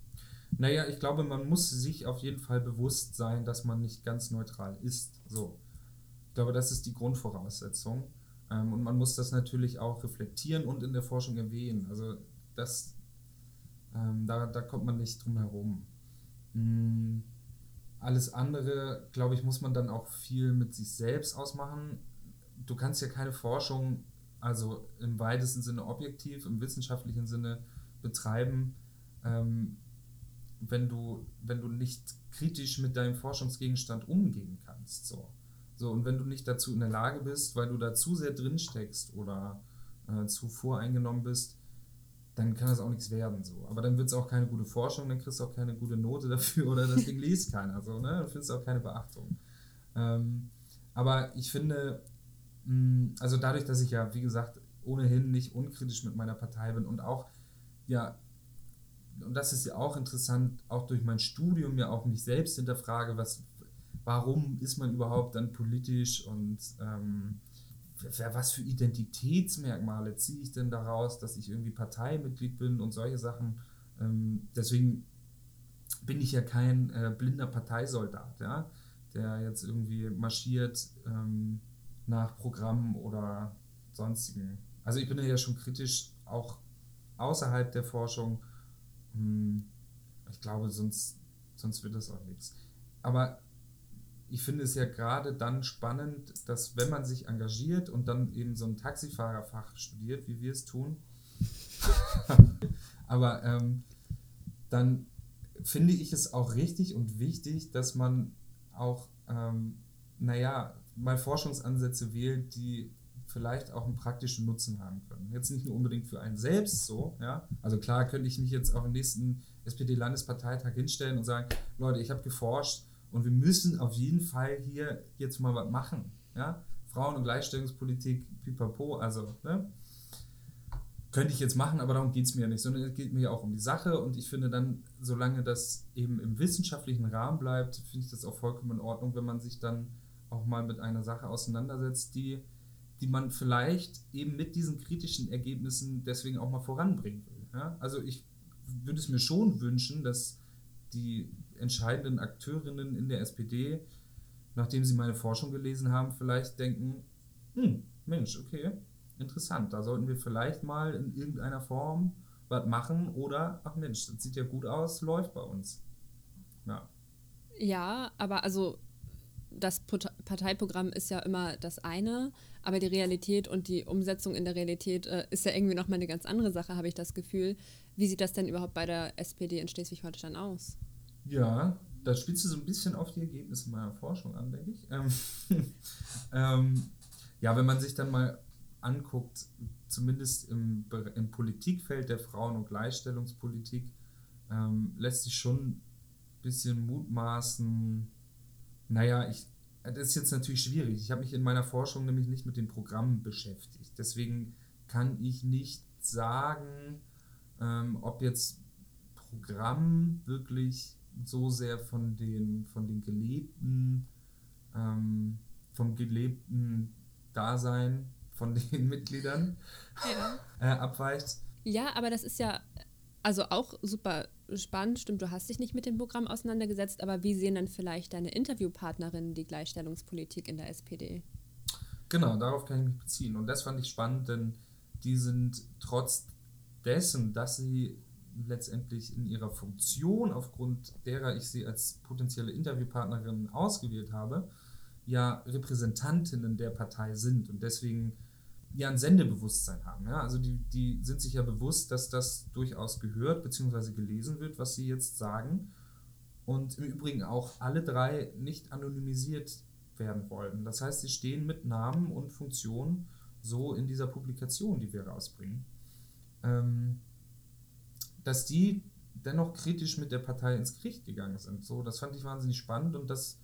Naja, ich glaube, man muss sich auf jeden Fall bewusst sein, dass man nicht ganz neutral ist. So. Ich glaube, das ist die Grundvoraussetzung. Ähm, und man muss das natürlich auch reflektieren und in der Forschung erwähnen. Also das, ähm, da, da kommt man nicht drum herum. Mhm. Alles andere, glaube ich, muss man dann auch viel mit sich selbst ausmachen. Du kannst ja keine Forschung also im weitesten Sinne objektiv, im wissenschaftlichen Sinne betreiben, ähm, wenn, du, wenn du nicht kritisch mit deinem Forschungsgegenstand umgehen kannst. So. So, und wenn du nicht dazu in der Lage bist, weil du da zu sehr drin steckst oder äh, zu voreingenommen bist, dann kann das auch nichts werden. So. Aber dann wird es auch keine gute Forschung, dann kriegst du auch keine gute Note dafür oder das Ding liest keiner. So, ne? Dann findest du auch keine Beachtung. Ähm, aber ich finde, also dadurch, dass ich ja, wie gesagt, ohnehin nicht unkritisch mit meiner Partei bin und auch, ja, und das ist ja auch interessant, auch durch mein Studium ja auch mich selbst hinterfrage, was, warum ist man überhaupt dann politisch und ähm, was für Identitätsmerkmale ziehe ich denn daraus, dass ich irgendwie Parteimitglied bin und solche Sachen. Ähm, deswegen bin ich ja kein äh, blinder Parteisoldat, ja, der jetzt irgendwie marschiert. Ähm, nach Programmen oder sonstigen. Also ich bin ja schon kritisch, auch außerhalb der Forschung. Hm, ich glaube, sonst, sonst wird das auch nichts. Aber ich finde es ja gerade dann spannend, dass wenn man sich engagiert und dann eben so ein Taxifahrerfach studiert, wie wir es tun, aber ähm, dann finde ich es auch richtig und wichtig, dass man auch, ähm, naja, mal Forschungsansätze wählt, die vielleicht auch einen praktischen Nutzen haben können. Jetzt nicht nur unbedingt für einen selbst so, ja. Also klar könnte ich mich jetzt auf den nächsten SPD-Landesparteitag hinstellen und sagen, Leute, ich habe geforscht und wir müssen auf jeden Fall hier jetzt mal was machen, ja. Frauen- und Gleichstellungspolitik, pipapo, also, ne? Könnte ich jetzt machen, aber darum geht es mir ja nicht, sondern es geht mir ja auch um die Sache und ich finde dann, solange das eben im wissenschaftlichen Rahmen bleibt, finde ich das auch vollkommen in Ordnung, wenn man sich dann auch mal mit einer Sache auseinandersetzt, die, die man vielleicht eben mit diesen kritischen Ergebnissen deswegen auch mal voranbringen will. Ja? Also ich würde es mir schon wünschen, dass die entscheidenden Akteurinnen in der SPD, nachdem sie meine Forschung gelesen haben, vielleicht denken, hm, Mensch, okay, interessant, da sollten wir vielleicht mal in irgendeiner Form was machen oder, ach Mensch, das sieht ja gut aus, läuft bei uns. Ja. Ja, aber also das Parteiprogramm ist ja immer das eine, aber die Realität und die Umsetzung in der Realität äh, ist ja irgendwie nochmal eine ganz andere Sache, habe ich das Gefühl. Wie sieht das denn überhaupt bei der SPD in Schleswig-Holstein aus? Ja, da spielst du so ein bisschen auf die Ergebnisse meiner Forschung an, denke ich. Ähm, ähm, ja, wenn man sich dann mal anguckt, zumindest im, im Politikfeld der Frauen- und Gleichstellungspolitik, ähm, lässt sich schon ein bisschen mutmaßen, naja, ich, das ist jetzt natürlich schwierig. Ich habe mich in meiner Forschung nämlich nicht mit den Programmen beschäftigt. Deswegen kann ich nicht sagen, ähm, ob jetzt Programm wirklich so sehr von den, von den gelebten, ähm, vom gelebten Dasein von den Mitgliedern ja. äh, abweicht. Ja, aber das ist ja also auch super spannend. Stimmt, du hast dich nicht mit dem Programm auseinandergesetzt, aber wie sehen dann vielleicht deine Interviewpartnerinnen die Gleichstellungspolitik in der SPD? Genau, darauf kann ich mich beziehen. Und das fand ich spannend, denn die sind trotz dessen, dass sie letztendlich in ihrer Funktion, aufgrund derer ich sie als potenzielle Interviewpartnerin ausgewählt habe, ja Repräsentantinnen der Partei sind und deswegen ja ein Sendebewusstsein haben. Ja? Also die, die sind sich ja bewusst, dass das durchaus gehört bzw. gelesen wird, was sie jetzt sagen. Und im Übrigen auch alle drei nicht anonymisiert werden wollen. Das heißt, sie stehen mit Namen und Funktion so in dieser Publikation, die wir rausbringen. Ähm, dass die dennoch kritisch mit der Partei ins Gericht gegangen sind. So, das fand ich wahnsinnig spannend und das,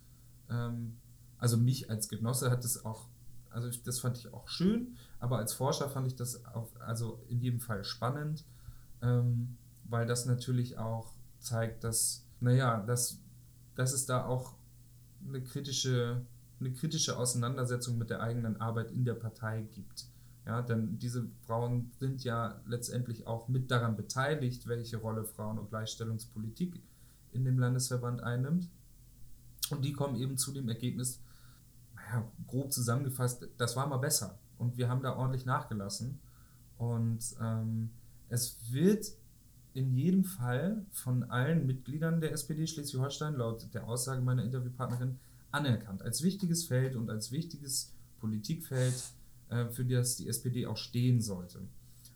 ähm, also mich als Genosse hat das auch also ich, das fand ich auch schön, aber als Forscher fand ich das auch, also in jedem Fall spannend, ähm, weil das natürlich auch zeigt, dass, naja, dass, dass es da auch eine kritische, eine kritische Auseinandersetzung mit der eigenen Arbeit in der Partei gibt. Ja, denn diese Frauen sind ja letztendlich auch mit daran beteiligt, welche Rolle Frauen- und Gleichstellungspolitik in dem Landesverband einnimmt. Und die kommen eben zu dem Ergebnis, ja, grob zusammengefasst, das war mal besser. Und wir haben da ordentlich nachgelassen. Und ähm, es wird in jedem Fall von allen Mitgliedern der SPD Schleswig-Holstein, laut der Aussage meiner Interviewpartnerin, anerkannt. Als wichtiges Feld und als wichtiges Politikfeld, äh, für das die SPD auch stehen sollte.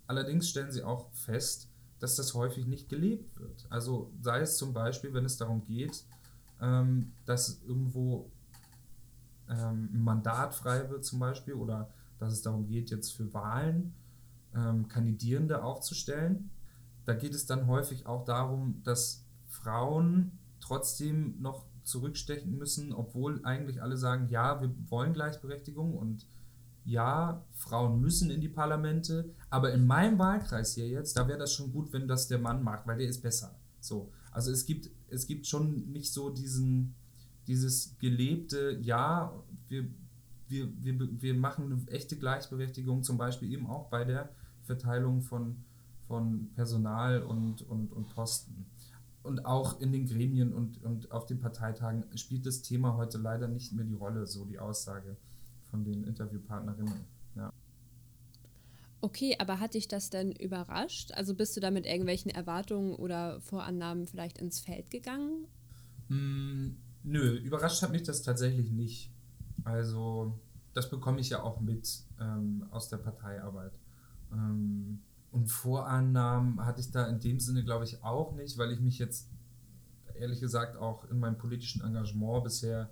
Allerdings stellen sie auch fest, dass das häufig nicht gelebt wird. Also sei es zum Beispiel, wenn es darum geht, ähm, dass irgendwo ähm, ein Mandat frei wird zum Beispiel oder dass es darum geht, jetzt für Wahlen ähm, Kandidierende aufzustellen. Da geht es dann häufig auch darum, dass Frauen trotzdem noch zurückstechen müssen, obwohl eigentlich alle sagen, ja, wir wollen Gleichberechtigung und ja, Frauen müssen in die Parlamente, aber in meinem Wahlkreis hier jetzt, da wäre das schon gut, wenn das der Mann macht, weil der ist besser. So, also es gibt, es gibt schon nicht so diesen, dieses gelebte, ja, wir, wir, wir, wir machen eine echte Gleichberechtigung, zum Beispiel eben auch bei der Verteilung von, von Personal und, und, und Posten. Und auch in den Gremien und, und auf den Parteitagen spielt das Thema heute leider nicht mehr die Rolle, so die Aussage von den Interviewpartnerinnen. Ja. Okay, aber hat dich das denn überrascht? Also bist du da mit irgendwelchen Erwartungen oder Vorannahmen vielleicht ins Feld gegangen? Mm, Nö, überrascht hat mich das tatsächlich nicht. Also, das bekomme ich ja auch mit ähm, aus der Parteiarbeit. Ähm, und Vorannahmen hatte ich da in dem Sinne, glaube ich, auch nicht, weil ich mich jetzt ehrlich gesagt auch in meinem politischen Engagement bisher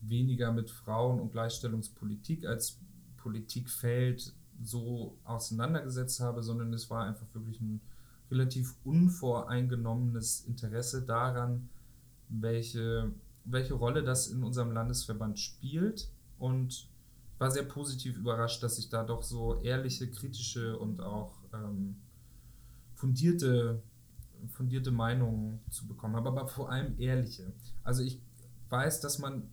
weniger mit Frauen und Gleichstellungspolitik als Politikfeld so auseinandergesetzt habe, sondern es war einfach wirklich ein relativ unvoreingenommenes Interesse daran, welche, welche Rolle das in unserem Landesverband spielt. Und war sehr positiv überrascht, dass ich da doch so ehrliche, kritische und auch ähm, fundierte, fundierte Meinungen zu bekommen habe, aber vor allem ehrliche. Also ich weiß, dass man,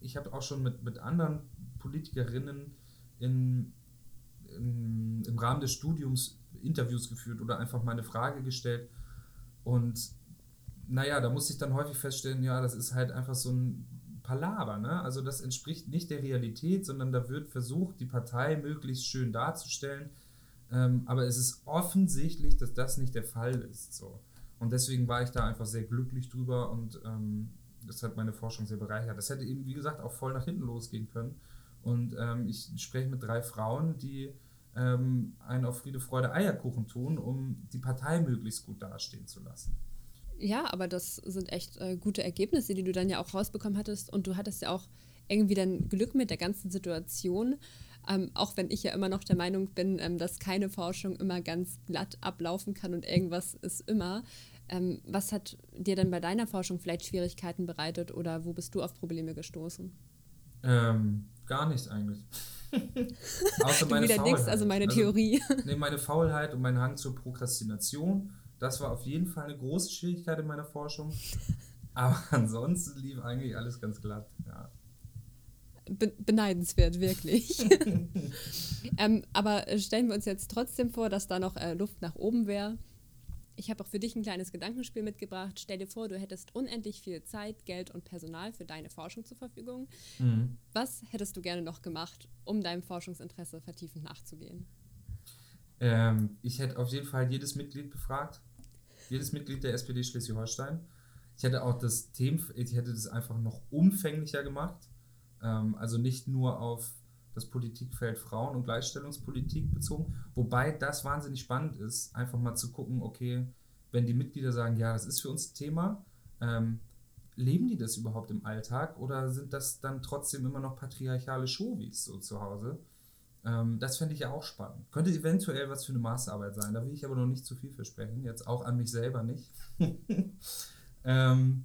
ich habe auch schon mit, mit anderen Politikerinnen in, in, im Rahmen des Studiums Interviews geführt oder einfach mal eine Frage gestellt. Und naja, da muss ich dann häufig feststellen, ja, das ist halt einfach so ein Palaver. Ne? Also das entspricht nicht der Realität, sondern da wird versucht, die Partei möglichst schön darzustellen. Ähm, aber es ist offensichtlich, dass das nicht der Fall ist. So. Und deswegen war ich da einfach sehr glücklich drüber und ähm, das hat meine Forschung sehr bereichert. Das hätte eben, wie gesagt, auch voll nach hinten losgehen können. Und ähm, ich spreche mit drei Frauen, die ähm, einen auf Friede, Freude, Eierkuchen tun, um die Partei möglichst gut dastehen zu lassen. Ja, aber das sind echt äh, gute Ergebnisse, die du dann ja auch rausbekommen hattest. Und du hattest ja auch irgendwie dann Glück mit der ganzen Situation. Ähm, auch wenn ich ja immer noch der Meinung bin, ähm, dass keine Forschung immer ganz glatt ablaufen kann und irgendwas ist immer. Ähm, was hat dir denn bei deiner Forschung vielleicht Schwierigkeiten bereitet oder wo bist du auf Probleme gestoßen? Ähm, gar nichts eigentlich. Außer meine du Faulheit. also meine also, Theorie. nee, meine Faulheit und mein Hang zur Prokrastination. Das war auf jeden Fall eine große Schwierigkeit in meiner Forschung. Aber ansonsten lief eigentlich alles ganz glatt. Ja. Be beneidenswert, wirklich. ähm, aber stellen wir uns jetzt trotzdem vor, dass da noch äh, Luft nach oben wäre. Ich habe auch für dich ein kleines Gedankenspiel mitgebracht. Stell dir vor, du hättest unendlich viel Zeit, Geld und Personal für deine Forschung zur Verfügung. Mhm. Was hättest du gerne noch gemacht, um deinem Forschungsinteresse vertiefend nachzugehen? Ähm, ich hätte auf jeden Fall jedes Mitglied befragt. Jedes Mitglied der SPD Schleswig-Holstein. Ich hätte auch das Thema, ich hätte das einfach noch umfänglicher gemacht. Ähm, also nicht nur auf das Politikfeld Frauen- und Gleichstellungspolitik bezogen. Wobei das wahnsinnig spannend ist, einfach mal zu gucken, okay, wenn die Mitglieder sagen, ja, das ist für uns Thema, ähm, leben die das überhaupt im Alltag oder sind das dann trotzdem immer noch patriarchale Showies so zu Hause? Ähm, das fände ich ja auch spannend. Könnte eventuell was für eine Masterarbeit sein, da will ich aber noch nicht zu viel versprechen, jetzt auch an mich selber nicht. ähm,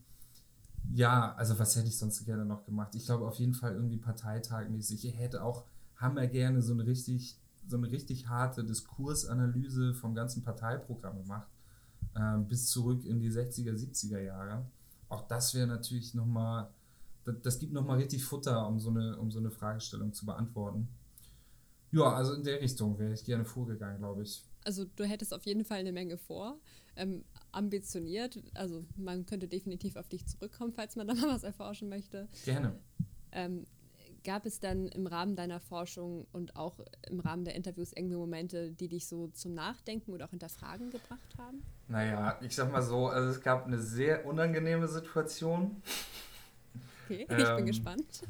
ja, also was hätte ich sonst gerne noch gemacht? Ich glaube auf jeden Fall irgendwie parteitagmäßig. Ich hätte auch hammer gerne so eine richtig, so eine richtig harte Diskursanalyse vom ganzen Parteiprogramm gemacht. Äh, bis zurück in die 60er, 70er Jahre. Auch das wäre natürlich nochmal, das, das gibt nochmal richtig Futter, um so, eine, um so eine Fragestellung zu beantworten. Ja, also in der Richtung wäre ich gerne vorgegangen, glaube ich. Also du hättest auf jeden Fall eine Menge vor. Ähm, ambitioniert. Also man könnte definitiv auf dich zurückkommen, falls man da mal was erforschen möchte. Gerne. Ähm, gab es dann im Rahmen deiner Forschung und auch im Rahmen der Interviews irgendwie Momente, die dich so zum Nachdenken oder auch hinterfragen gebracht haben? Naja, ich sag mal so, also es gab eine sehr unangenehme Situation. Okay, ich ähm, bin gespannt.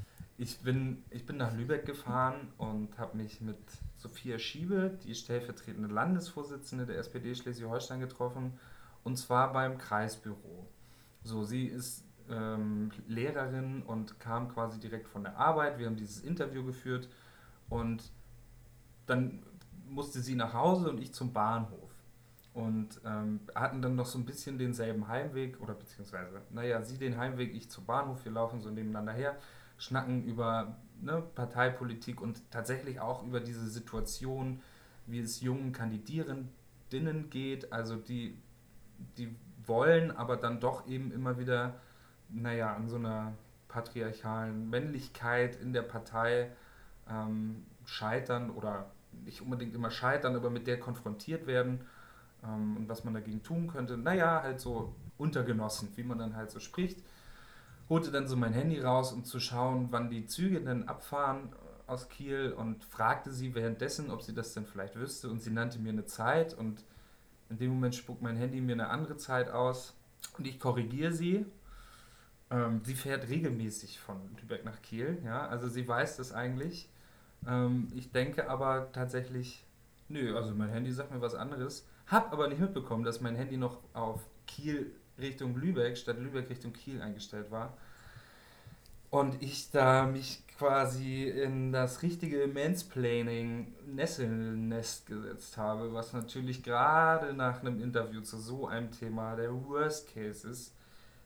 Ich bin, ich bin nach Lübeck gefahren und habe mich mit Sophia Schiebe, die stellvertretende Landesvorsitzende der SPD Schleswig-Holstein, getroffen und zwar beim Kreisbüro. So, sie ist ähm, Lehrerin und kam quasi direkt von der Arbeit. Wir haben dieses Interview geführt und dann musste sie nach Hause und ich zum Bahnhof. Und ähm, hatten dann noch so ein bisschen denselben Heimweg, oder beziehungsweise, naja, sie den Heimweg, ich zum Bahnhof, wir laufen so nebeneinander her, schnacken über ne, Parteipolitik und tatsächlich auch über diese Situation, wie es jungen Kandidierenden geht, also die die wollen, aber dann doch eben immer wieder, naja, an so einer patriarchalen Männlichkeit in der Partei ähm, scheitern oder nicht unbedingt immer scheitern, aber mit der konfrontiert werden ähm, und was man dagegen tun könnte. Naja, halt so untergenossen, wie man dann halt so spricht. Holte dann so mein Handy raus, um zu schauen, wann die Züge denn abfahren aus Kiel und fragte sie währenddessen, ob sie das denn vielleicht wüsste und sie nannte mir eine Zeit und in dem Moment spuckt mein Handy mir eine andere Zeit aus und ich korrigiere sie. Ähm, sie fährt regelmäßig von Lübeck nach Kiel, ja, also sie weiß das eigentlich. Ähm, ich denke aber tatsächlich, nö, also mein Handy sagt mir was anderes. Hab aber nicht mitbekommen, dass mein Handy noch auf Kiel Richtung Lübeck statt Lübeck Richtung Kiel eingestellt war. und ich da mich quasi in das richtige Mansplaining Nesselnest gesetzt habe, was natürlich gerade nach einem Interview zu so einem Thema der Worst Case ist.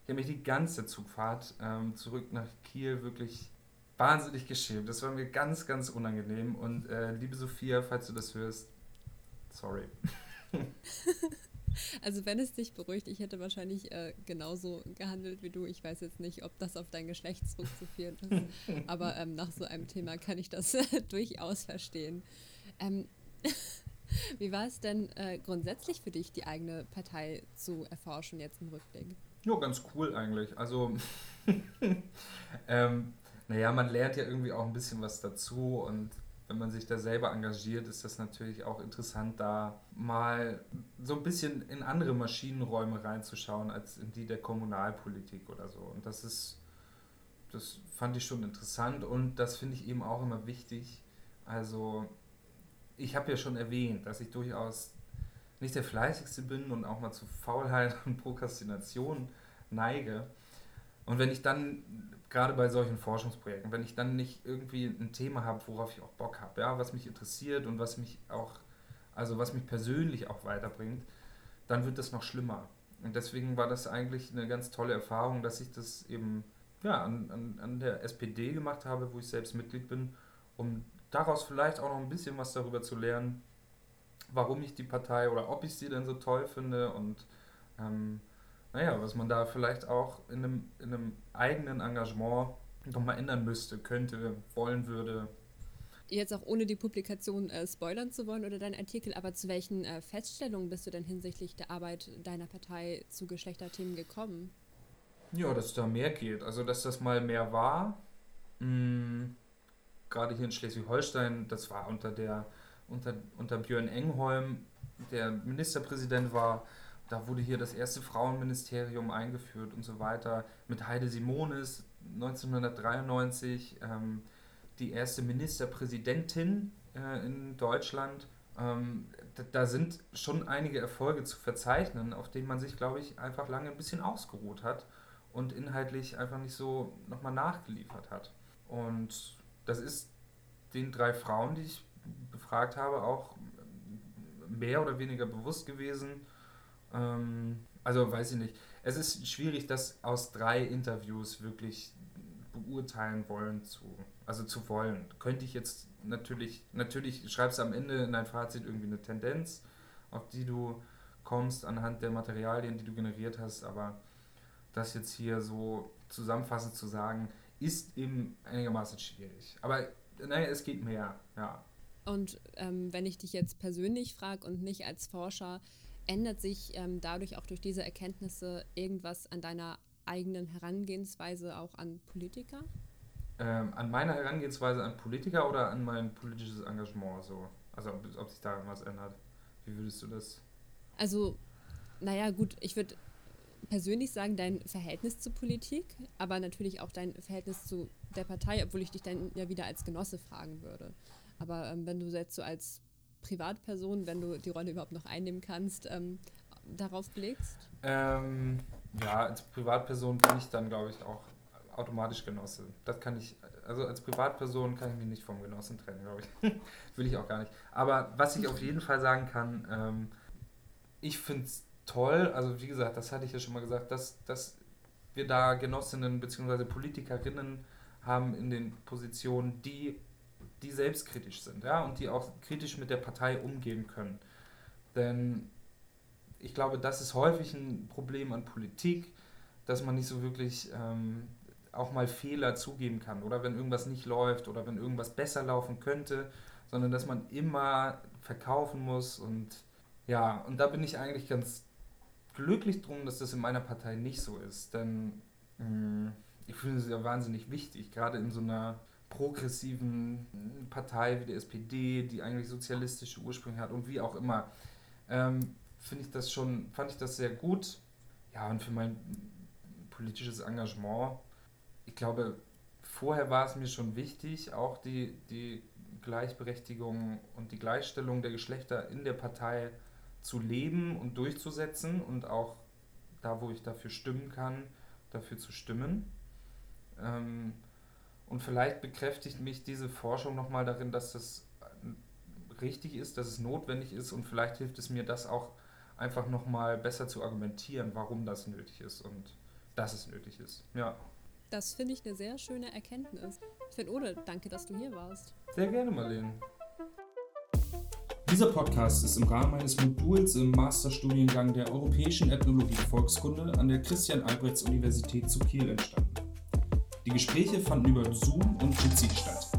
Ich habe mich die ganze Zugfahrt ähm, zurück nach Kiel wirklich wahnsinnig geschämt. Das war mir ganz, ganz unangenehm. Und äh, liebe Sophia, falls du das hörst, sorry. Also wenn es dich beruhigt, ich hätte wahrscheinlich äh, genauso gehandelt wie du. Ich weiß jetzt nicht, ob das auf dein Geschlecht zurückzuführen ist, aber ähm, nach so einem Thema kann ich das durchaus verstehen. Ähm, wie war es denn äh, grundsätzlich für dich, die eigene Partei zu erforschen jetzt im Rückblick? Ja, ganz cool eigentlich. Also, ähm, naja, man lernt ja irgendwie auch ein bisschen was dazu und wenn man sich da selber engagiert, ist das natürlich auch interessant, da mal so ein bisschen in andere Maschinenräume reinzuschauen, als in die der Kommunalpolitik oder so. Und das ist, das fand ich schon interessant und das finde ich eben auch immer wichtig. Also, ich habe ja schon erwähnt, dass ich durchaus nicht der fleißigste bin und auch mal zu Faulheit und Prokrastination neige. Und wenn ich dann gerade bei solchen Forschungsprojekten, wenn ich dann nicht irgendwie ein Thema habe, worauf ich auch Bock habe, ja, was mich interessiert und was mich auch, also was mich persönlich auch weiterbringt, dann wird das noch schlimmer. Und deswegen war das eigentlich eine ganz tolle Erfahrung, dass ich das eben ja, an, an, an der SPD gemacht habe, wo ich selbst Mitglied bin, um daraus vielleicht auch noch ein bisschen was darüber zu lernen, warum ich die Partei oder ob ich sie denn so toll finde und ähm, naja, was man da vielleicht auch in einem, in einem eigenen Engagement nochmal ändern müsste, könnte, wollen würde. Jetzt auch ohne die Publikation äh, spoilern zu wollen oder deinen Artikel, aber zu welchen äh, Feststellungen bist du denn hinsichtlich der Arbeit deiner Partei zu Geschlechterthemen gekommen? Ja, dass da mehr geht. Also, dass das mal mehr war. Mh, gerade hier in Schleswig-Holstein, das war unter der unter, unter Björn Engholm, der Ministerpräsident war, da wurde hier das erste Frauenministerium eingeführt und so weiter. Mit Heide Simonis 1993 ähm, die erste Ministerpräsidentin äh, in Deutschland. Ähm, da, da, sind schon einige Erfolge zu verzeichnen, auf denen man sich, glaube ich, einfach lange ein bisschen ausgeruht hat und inhaltlich einfach nicht so nochmal nachgeliefert hat. Und das ist den drei Frauen, die ich befragt habe, auch mehr oder weniger bewusst gewesen ähm, also weiß ich nicht. Es ist schwierig, das aus drei Interviews wirklich beurteilen wollen zu, also zu wollen. Könnte ich jetzt natürlich, natürlich schreibst du am Ende in dein Fazit irgendwie eine Tendenz, auf die du kommst anhand der Materialien, die du generiert hast, aber das jetzt hier so zusammenfassend zu sagen, ist eben einigermaßen schwierig. Aber naja, es geht mehr, ja. Und ähm, wenn ich dich jetzt persönlich frage und nicht als Forscher, ändert sich ähm, dadurch auch durch diese Erkenntnisse irgendwas an deiner eigenen Herangehensweise auch an Politiker? Ähm, an meiner Herangehensweise an Politiker oder an mein politisches Engagement so? Also ob, ob sich daran was ändert. Wie würdest du das? Also, naja, gut, ich würde persönlich sagen, dein Verhältnis zur Politik, aber natürlich auch dein Verhältnis zu der Partei, obwohl ich dich dann ja wieder als Genosse fragen würde. Aber ähm, wenn du jetzt so als Privatperson, wenn du die Rolle überhaupt noch einnehmen kannst, ähm, darauf blickst? Ähm, ja, als Privatperson bin ich dann, glaube ich, auch automatisch Genosse. Das kann ich, also als Privatperson kann ich mich nicht vom Genossen trennen, glaube ich. Will ich auch gar nicht. Aber was ich auf jeden Fall sagen kann, ähm, ich finde es toll, also wie gesagt, das hatte ich ja schon mal gesagt, dass, dass wir da Genossinnen bzw. Politikerinnen haben in den Positionen, die die selbstkritisch sind, ja, und die auch kritisch mit der Partei umgehen können. Denn ich glaube, das ist häufig ein Problem an Politik, dass man nicht so wirklich ähm, auch mal Fehler zugeben kann oder wenn irgendwas nicht läuft oder wenn irgendwas besser laufen könnte, sondern dass man immer verkaufen muss und ja, und da bin ich eigentlich ganz glücklich drum, dass das in meiner Partei nicht so ist, denn mh, mm, ich finde es ja wahnsinnig wichtig, gerade in so einer progressiven Partei wie der SPD, die eigentlich sozialistische Ursprünge hat und wie auch immer, ähm, finde ich das schon, fand ich das sehr gut. Ja, und für mein politisches Engagement, ich glaube, vorher war es mir schon wichtig, auch die, die Gleichberechtigung und die Gleichstellung der Geschlechter in der Partei zu leben und durchzusetzen und auch da, wo ich dafür stimmen kann, dafür zu stimmen. Ähm, Und vielleicht bekräftigt mich diese Forschung nochmal darin, dass das richtig ist, dass es notwendig ist und vielleicht hilft es mir, das auch einfach nochmal besser zu argumentieren, warum das nötig ist und dass es nötig ist. Ja. Das finde ich eine sehr schöne Erkenntnis. Finn Ode, danke, dass du hier warst. Sehr gerne, Marlene. Dieser Podcast ist im Rahmen eines Moduls im Masterstudiengang der Europäischen Ethnologie Volkskunde an der Christian-Albrechts-Universität zu Kiel entstanden. Die Gespräche fanden über Zoom und Jitsi statt.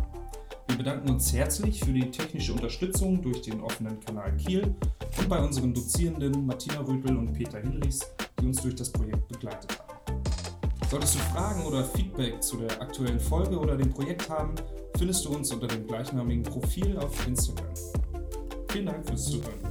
Wir bedanken uns herzlich für die technische Unterstützung durch den offenen Kanal Kiel und bei unseren Dozierenden Martina Röpel und Peter Hinrichs, die uns durch das Projekt begleitet haben. Solltest du Fragen oder Feedback zu der aktuellen Folge oder dem Projekt haben, findest du uns unter dem gleichnamigen Profil auf Instagram. Vielen Dank fürs Zuhören.